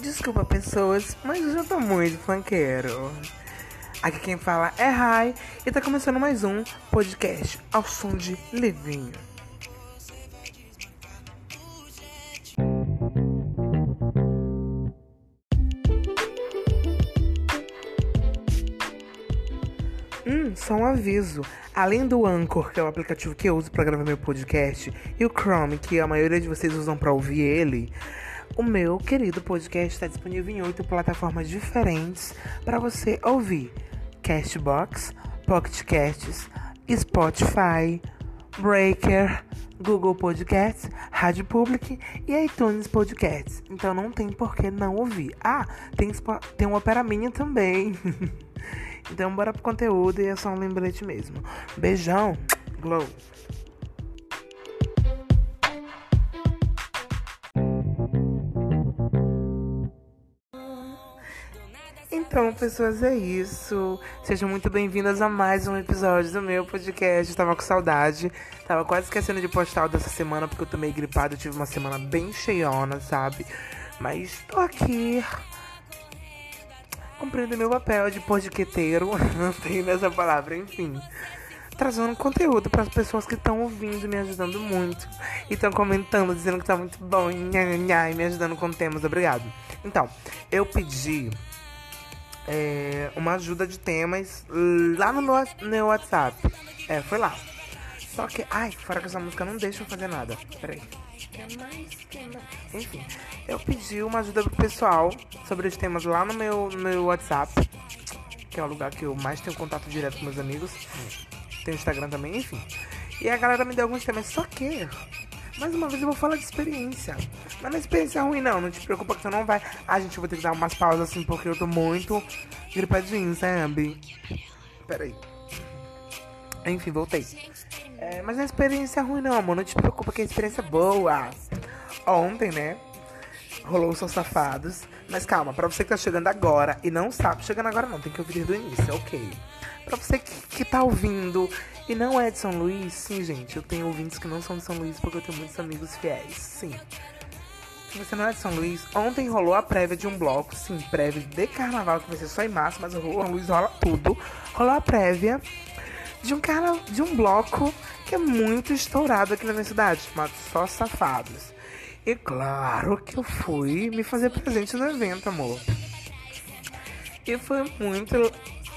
Desculpa, pessoas, mas eu já tô muito funkeiro. Aqui quem fala é Rai e tá começando mais um podcast ao som de Levinho. Hum, só um aviso. Além do Anchor, que é o aplicativo que eu uso para gravar meu podcast, e o Chrome, que a maioria de vocês usam para ouvir ele, o meu querido podcast está disponível em oito plataformas diferentes para você ouvir: Castbox, Pocket Casts, Spotify, Breaker, Google Podcasts, Rádio Public e iTunes Podcasts. Então não tem por que não ouvir. Ah, tem, tem um Opera Minha também. então bora pro conteúdo e é só um lembrete mesmo. Beijão, Glow! Então, pessoas, é isso. Sejam muito bem-vindas a mais um episódio do meu podcast. tava com saudade. Tava quase esquecendo de postar o dessa semana porque eu tô meio gripado. Eu tive uma semana bem cheiona, sabe? Mas tô aqui cumprindo meu papel de podqueteiro. Não tem nessa palavra, enfim. Trazendo conteúdo para as pessoas que estão ouvindo, me ajudando muito. E estão comentando, dizendo que tá muito bom. E me ajudando com temas. Obrigado. Então, eu pedi é, uma ajuda de temas lá no meu, meu WhatsApp. É, foi lá. Só que, ai, fora que essa música não deixa eu fazer nada. Peraí. Enfim, eu pedi uma ajuda pro pessoal sobre os temas lá no meu, no meu WhatsApp, que é o lugar que eu mais tenho contato direto com meus amigos. Tem o Instagram também, enfim. E a galera me deu alguns temas, só que mais uma vez eu vou falar de experiência. Mas não é experiência ruim, não. Não te preocupa que você não vai. Ah, gente, eu vou ter que dar umas pausas assim porque eu tô muito gripadinho, sabe? Pera aí. Enfim, voltei. É, mas não é experiência ruim, não, amor. Não te preocupa que é experiência boa. Ontem, né? Rolou os seus safados. Mas calma, pra você que tá chegando agora e não sabe. Chegando agora não, tem que ouvir do início, ok. Pra você que, que tá ouvindo e não é de São Luís, sim, gente. Eu tenho ouvintes que não são de São Luís porque eu tenho muitos amigos fiéis, sim. Se você não é de São Luís, ontem rolou a prévia de um bloco, sim, prévia de carnaval, que vai ser só em março, mas o São Luís rola tudo. Rolou a prévia de um, carna... de um bloco que é muito estourado aqui na minha cidade, chamado Só Safados. E claro que eu fui me fazer presente no evento, amor. E foi muito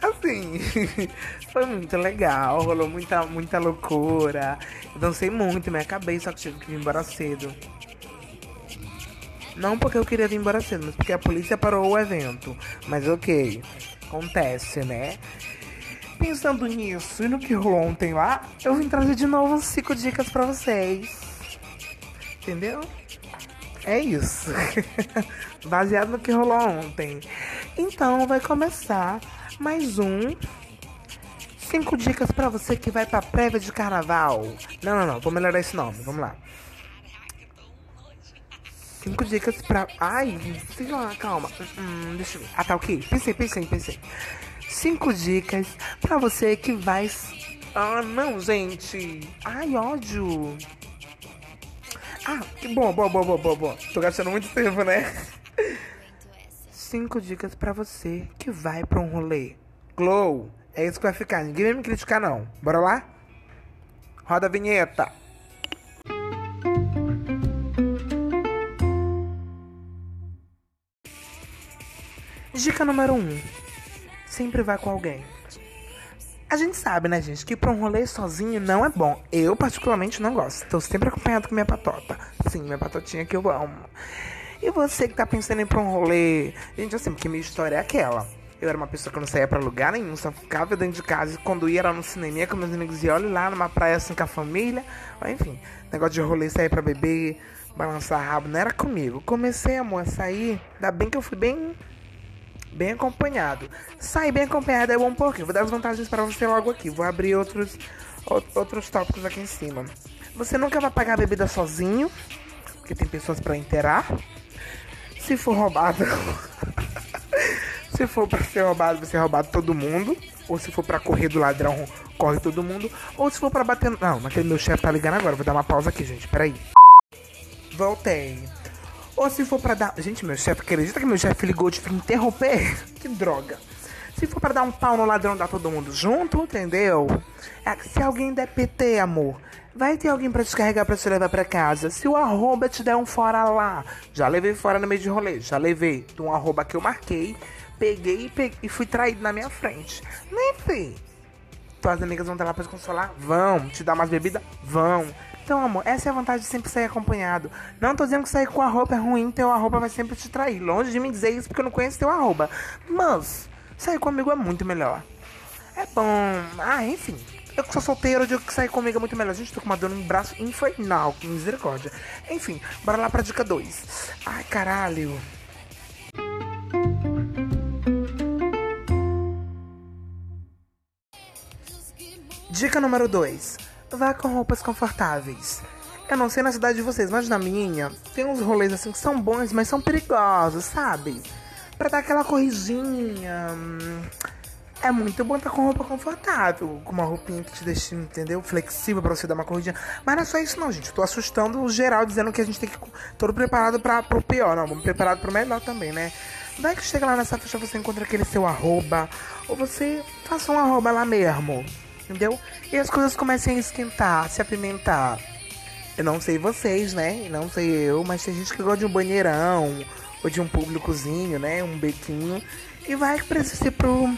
assim, foi muito legal, rolou muita, muita loucura. Eu dancei muito, me acabei, só que tive que ir embora cedo. Não porque eu queria ir embora cedo, mas porque a polícia parou o evento. Mas ok, acontece, né? Pensando nisso e no que rolou ontem lá, eu vim trazer de novo cinco dicas para vocês. Entendeu? É isso. Baseado no que rolou ontem. Então vai começar mais um. Cinco dicas para você que vai pra prévia de carnaval. Não, não, não. Vou melhorar esse nome. Vamos lá. Cinco dicas pra. Ai, sei lá, calma. Hum, deixa eu ver. Ah, tá ok. Pensei, pensei, pensei. Cinco dicas pra você que vai. Ah, não, gente. Ai, ódio. Ah, que bom, bom, bom, bom, bom. Tô gastando muito tempo, né? Cinco dicas para você que vai para um rolê. Glow, é isso que vai ficar. Ninguém vai me criticar, não. Bora lá? Roda a vinheta. Dica número 1. Um. Sempre vai com alguém. A gente sabe, né, gente, que pra um rolê sozinho não é bom. Eu, particularmente, não gosto. Tô sempre acompanhado com minha patota. Sim, minha patotinha que eu amo. E você que tá pensando em ir pra um rolê. Gente, assim, porque minha história é aquela. Eu era uma pessoa que não saía pra lugar nenhum, só ficava dentro de casa. E quando ia era no cinema com meus amigos e olha lá numa praia assim com a família. Enfim, negócio de rolê, sair pra beber, balançar rabo, não era comigo. Comecei, amor, a sair. Ainda bem que eu fui bem. Bem acompanhado. Sair bem acompanhado é bom porque vou dar as vantagens para você logo aqui. Vou abrir outros, outros tópicos aqui em cima. Você nunca vai pagar a bebida sozinho, porque tem pessoas para inteirar. Se for roubado. se for pra ser roubado, vai ser roubado todo mundo. Ou se for pra correr do ladrão, corre todo mundo. Ou se for pra bater. Não, aquele meu chefe tá ligando agora. Vou dar uma pausa aqui, gente. Peraí. Voltei. Ou se for pra dar. Gente, meu chefe, acredita que meu chefe ligou de interromper? que droga. Se for pra dar um pau no ladrão, dá todo mundo junto, entendeu? É, se alguém der PT, amor, vai ter alguém pra descarregar pra te levar pra casa. Se o arroba te der um fora lá, já levei fora no meio de rolê, já levei de um arroba que eu marquei, peguei e, peguei, e fui traído na minha frente. Nem fui. Tuas amigas vão estar lá pra te consolar? Vão. Te dar mais bebida? Vão. Então, amor, essa é a vantagem de sempre sair acompanhado. Não tô dizendo que sair com a roupa é ruim, teu arroba vai sempre te trair. Longe de me dizer isso porque eu não conheço teu arroba. Mas, sair comigo é muito melhor. É bom. Ah, enfim. Eu que sou solteiro, eu digo que sair comigo é muito melhor. Gente, tô com uma dor no braço infernal, que misericórdia. Enfim, bora lá pra dica 2. Ai, caralho. Dica número 2. Vá com roupas confortáveis. Eu não sei na cidade de vocês, mas na minha tem uns rolês assim que são bons, mas são perigosos, sabe? Pra dar aquela corridinha. Hum, é muito bom estar com roupa confortável, com uma roupinha que te deixa, entendeu? Flexível para você dar uma corridinha. Mas não é só isso não, gente. Tô assustando o geral dizendo que a gente tem que todo preparado para pro pior, não. Vamos preparado pro melhor também, né? Vai que chega lá nessa festa você encontra aquele seu arroba, ou você faça um arroba lá mesmo entendeu? E as coisas comecem a esquentar, se apimentar. Eu não sei vocês, né? Não sei eu, mas tem gente que gosta de um banheirão, ou de um públicozinho, né? Um bequinho. E vai esse pro.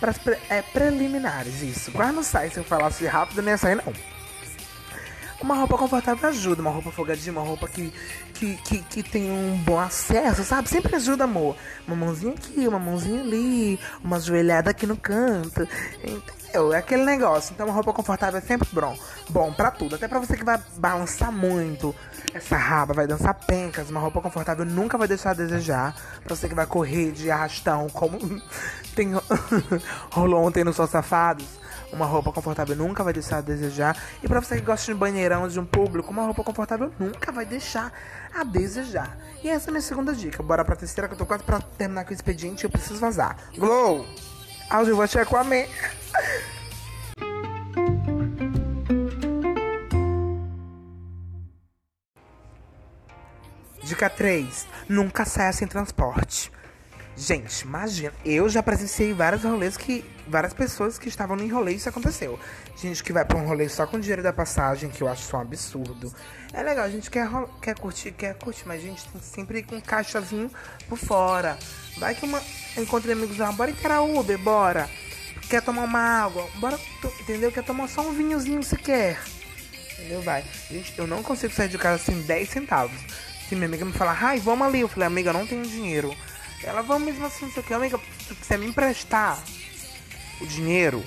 Para é, preliminares, isso. Quase não sai se eu falasse rápido, nem ia sair, não. Uma roupa confortável ajuda, uma roupa folgadinha, uma roupa que, que, que, que tem um bom acesso, sabe? Sempre ajuda, amor. Uma mãozinha aqui, uma mãozinha ali, uma joelhada aqui no canto. Entendeu? É aquele negócio. Então, uma roupa confortável é sempre bom. Bom pra tudo. Até pra você que vai balançar muito essa raba, vai dançar pencas. Uma roupa confortável nunca vai deixar a desejar. Pra você que vai correr de arrastão, como tem rolou ontem no Sol Safados uma roupa confortável nunca vai deixar a desejar. E para você que gosta de banheirão de um público, uma roupa confortável nunca vai deixar a desejar. E essa é a minha segunda dica. Bora pra terceira, que eu tô quase pra terminar com o expediente e eu preciso vazar. Glow! Áudio, vou checar com a minha. Dica 3. Nunca saia sem transporte. Gente, imagina, eu já presenciei vários rolês que. Várias pessoas que estavam no rolê e isso aconteceu. Gente que vai pra um rolê só com dinheiro da passagem, que eu acho isso um absurdo. É legal, a gente quer, quer curtir, quer curtir, mas a gente tem sempre ir com um caixazinho por fora. Vai que uma. Encontre amigos lá, bora encarar Uber, bora. Quer tomar uma água, bora, entendeu? Quer tomar só um vinhozinho se quer. Entendeu? Vai. Gente, eu não consigo sair de casa sem 10 centavos. Se minha amiga me falar, ai, vamos ali, eu falei, amiga, eu não tenho dinheiro. Ela, vamos mesmo assim, não sei o que. Amiga, se você me emprestar o dinheiro,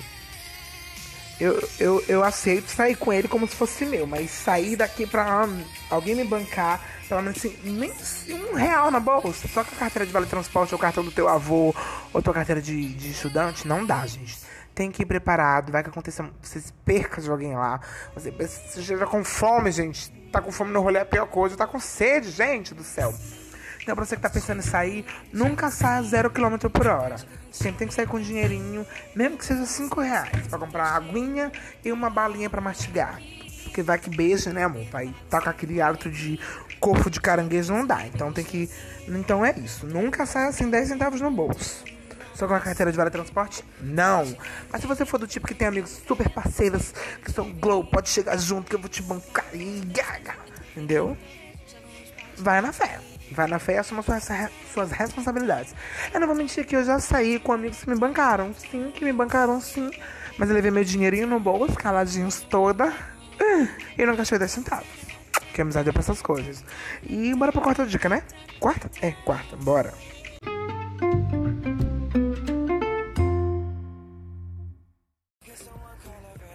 eu, eu, eu aceito sair com ele como se fosse meu. Mas sair daqui pra alguém me bancar, pelo menos assim, nem um real na bolsa. Só com a carteira de vale transporte, ou cartão do teu avô, ou tua carteira de, de estudante, não dá, gente. Tem que ir preparado, vai que aconteça, você perca de alguém lá. Você, você chega com fome, gente. Tá com fome no rolê é a pior coisa. Tá com sede, gente do céu. Então, pra você que tá pensando em sair, nunca saia zero km por hora. Sempre tem que sair com dinheirinho, mesmo que seja 5 reais, pra comprar aguinha e uma balinha para mastigar. Porque vai que beija, né, amor? Vai com aquele hábito de corpo de caranguejo, não dá. Então tem que. Então é isso. Nunca saia assim 10 centavos no bolso. Só com a carteira de vale transporte? Não. Mas se você for do tipo que tem amigos super parceiros que são glow, pode chegar junto que eu vou te bancar. Entendeu? Vai na fé. Vai na fé e assuma suas, suas responsabilidades. Eu não vou mentir que eu já saí com amigos que me bancaram. Sim, que me bancaram sim. Mas eu levei meu dinheirinho no bolso, caladinhos toda. E nunca achei 10 centavos. Que amizade é pra essas coisas. E bora pra quarta dica, né? Quarta? É, quarta. Bora.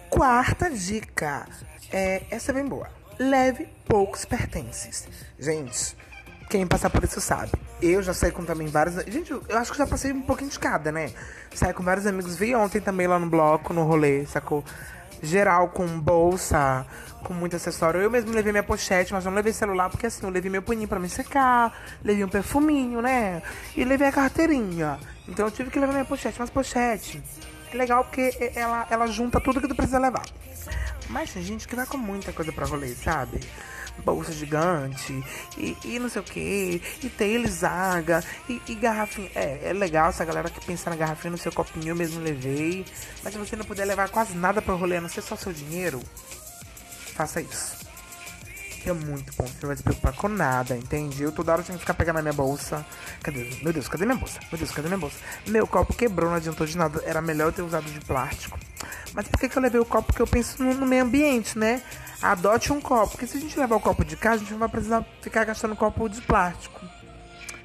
Quarta dica. É, essa é bem boa. Leve poucos pertences. Gente, quem passar por isso sabe. Eu já saí com também vários. Gente, eu acho que já passei um pouquinho de cada, né? Saí com vários amigos. Vi ontem também lá no bloco, no rolê, sacou? Geral com bolsa, com muito acessório. Eu mesmo levei minha pochete, mas não levei celular, porque assim, eu levei meu paninho pra me secar, levei um perfuminho, né? E levei a carteirinha. Então eu tive que levar minha pochete, mas pochete. Legal porque ela, ela junta tudo que tu precisa levar. Mas tem gente que vai com muita coisa pra rolê, sabe? bolsa gigante, e, e não sei o que, e Taylor Zaga, e, e garrafinha. É, é legal essa galera que pensa na garrafinha no seu copinho, eu mesmo levei. Mas se você não puder levar quase nada pra rolê, a não ser só seu dinheiro, faça isso. É muito bom, você não vai se preocupar com nada, entende? Eu toda hora tenho que ficar pegando na minha bolsa. Cadê? Meu Deus, cadê minha bolsa? Meu Deus, cadê minha bolsa? Meu copo quebrou, não adiantou de nada. Era melhor eu ter usado de plástico. Mas por que, que eu levei o copo? Porque eu penso no, no meio ambiente, né? Adote um copo. Porque se a gente levar o copo de casa, a gente não vai precisar ficar gastando copo de plástico.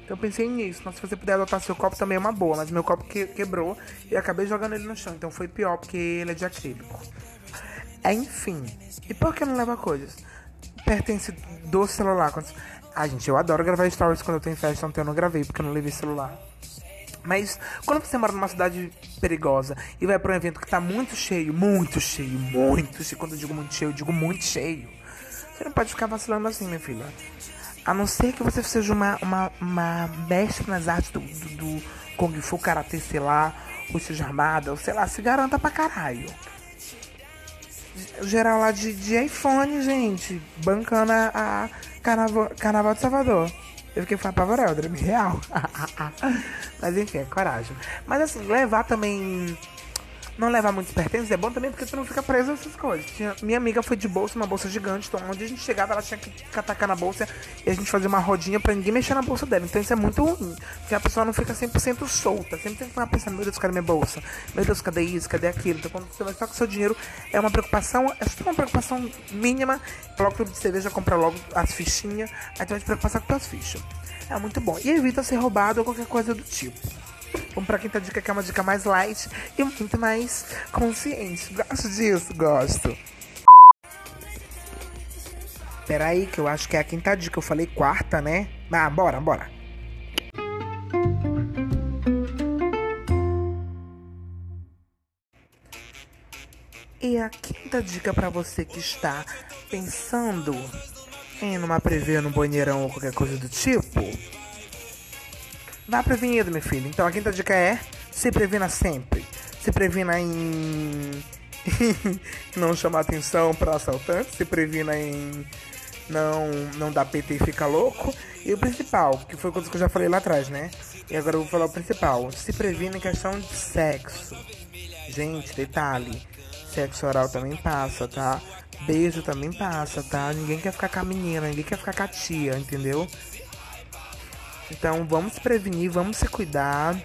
Então eu pensei nisso. Mas se você puder adotar seu copo também é uma boa. Mas meu copo que, quebrou e acabei jogando ele no chão. Então foi pior porque ele é de acrílico. Enfim. E por que não leva coisas? Pertence do celular. Ah, gente, eu adoro gravar stories quando eu tenho festa, ontem eu não gravei porque eu não levei celular. Mas quando você mora numa cidade perigosa e vai para um evento que tá muito cheio, muito cheio, muito cheio, quando eu digo muito cheio, eu digo muito cheio, você não pode ficar vacilando assim, minha filha. A não ser que você seja uma, uma, uma mestre nas artes do, do, do Kung Fu, Karatê, sei lá, ou seja armada, ou sei lá, se garanta pra caralho. Geral lá de, de iPhone, gente, bancando a, a Carnaval, Carnaval de Salvador. Eu fiquei apavorado, era real. Mas enfim, é coragem. Mas assim, levar também. Não levar muitos pertences é bom também porque você não fica preso a essas coisas. Tinha, minha amiga foi de bolsa, uma bolsa gigante, então onde a gente chegava ela tinha que atacar na bolsa e a gente fazia uma rodinha pra ninguém mexer na bolsa dela. Então isso é muito ruim, porque a pessoa não fica 100% solta. Sempre tem que ficar pensando, meu Deus, cadê minha bolsa? Meu Deus, cadê isso? Cadê aquilo? Então quando você vai estar com seu dinheiro, é uma preocupação, é só uma preocupação mínima. Logo tudo de cerveja, compra logo as fichinhas, aí tu vai te preocupar com as fichas. É muito bom. E evita ser roubado ou qualquer coisa do tipo. Pra quinta dica, que é uma dica mais light e muito mais consciente. Gosto disso, gosto. Peraí, que eu acho que é a quinta dica. Eu falei quarta, né? Ah, bora, bora. E a quinta dica para você que está pensando em numa prevê no banheirão ou qualquer coisa do tipo, vá prevenido, meu filho. Então a quinta dica é se previna sempre. Se previna em não chamar atenção para assaltante, se previna em não não dar PT e ficar louco. E o principal, que foi coisa que eu já falei lá atrás, né? E agora eu vou falar o principal. Se previna em questão de sexo. Gente, detalhe. Sexo oral também passa, tá? Beijo também passa, tá? Ninguém quer ficar com a menina, ninguém quer ficar com a tia, entendeu? Então vamos se prevenir, vamos se cuidar.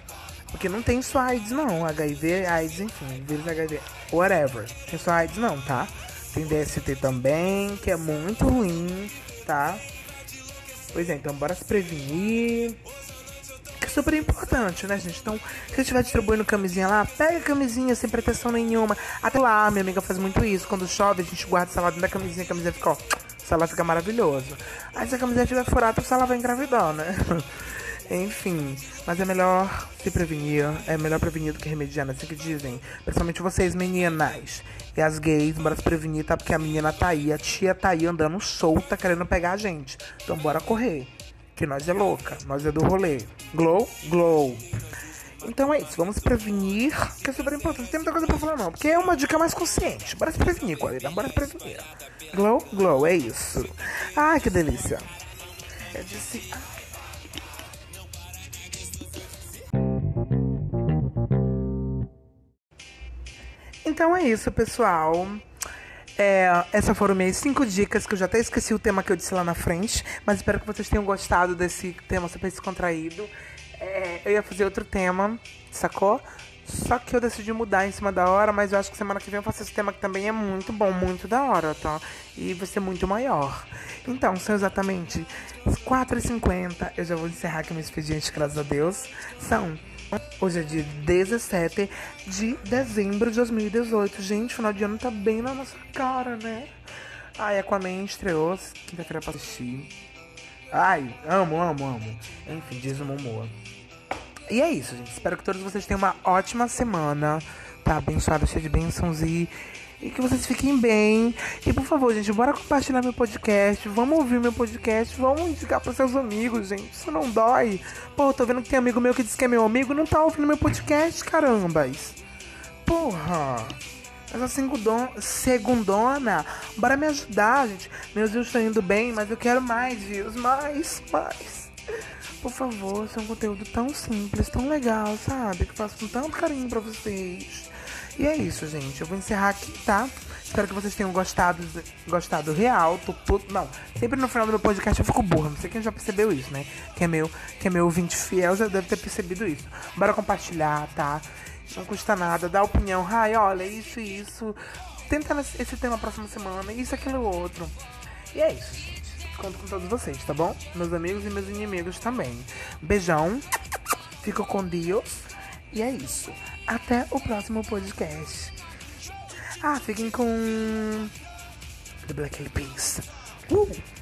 Porque não tem só AIDS não, HIV, AIDS, enfim, vírus HIV, whatever. Tem só AIDS não, tá? Tem DST também, que é muito ruim, tá? Pois é, então bora se prevenir super importante, né, gente? Então, se você estiver distribuindo camisinha lá, pega a camisinha sem proteção nenhuma. Até lá, minha amiga faz muito isso. Quando chove, a gente guarda o salada da camisinha, a camisinha fica, ó, o salada fica maravilhoso. Aí se a camisinha estiver furada, o salada vai engravidar, né? Enfim, mas é melhor se prevenir, é melhor prevenir do que remediar, né? assim que dizem. Principalmente vocês, meninas. E as gays, bora se prevenir, tá? Porque a menina tá aí, a tia tá aí andando solta, querendo pegar a gente. Então bora correr que nós é louca, nós é do rolê. Glow, glow. Então é isso, vamos prevenir, que é super importante. Tem muita coisa pra falar não, porque é uma dica mais consciente. Bora se prevenir, qualidade, bora se prevenir. Glow, glow, é isso. Ai, que delícia. Eu disse... Então é isso, pessoal. É, essas foram minhas cinco dicas, que eu já até esqueci o tema que eu disse lá na frente, mas espero que vocês tenham gostado desse tema super descontraído. É, eu ia fazer outro tema, sacou? Só que eu decidi mudar em cima da hora, mas eu acho que semana que vem eu faço esse tema que também é muito bom, muito da hora, tá? E vai ser muito maior. Então, são exatamente 4h50. Eu já vou encerrar aqui meu expediente, graças a Deus. São Hoje é dia 17 de dezembro de 2018. Gente, final de ano tá bem na nossa cara, né? Ai, Aquaman estreou quinta-feira pra assistir. Ai, amo, amo, amo. Enfim, diz o Momoa. E é isso, gente. Espero que todos vocês tenham uma ótima semana. Tá abençoado, cheio de bênçãos e e que vocês fiquem bem. E por favor, gente, bora compartilhar meu podcast. Vamos ouvir meu podcast. Vamos indicar para seus amigos, gente. Isso não dói. Pô, tô vendo que tem amigo meu que diz que é meu amigo não tá ouvindo meu podcast, carambas. Porra. Essa segundona, segundona, bora me ajudar, gente. Meus views estão indo bem, mas eu quero mais views, mais, mais. Por favor, isso é um conteúdo tão simples, tão legal, sabe? Que eu faço com tanto carinho pra vocês. E é isso, gente. Eu vou encerrar aqui, tá? Espero que vocês tenham gostado, gostado real. Tô puto. Não, sempre no final do meu podcast eu fico burra. Não sei quem já percebeu isso, né? Quem é meu, quem é meu ouvinte fiel já deve ter percebido isso. Bora compartilhar, tá? Não custa nada, dá opinião. Ai, olha, isso e isso. Tenta esse tema próxima semana, isso, aquilo outro. E é isso, gente. Conto com todos vocês, tá bom? Meus amigos e meus inimigos também. Beijão. Fico com Deus. E é isso. Até o próximo podcast. Ah, fiquem com The Black Eyed Peas. Uh!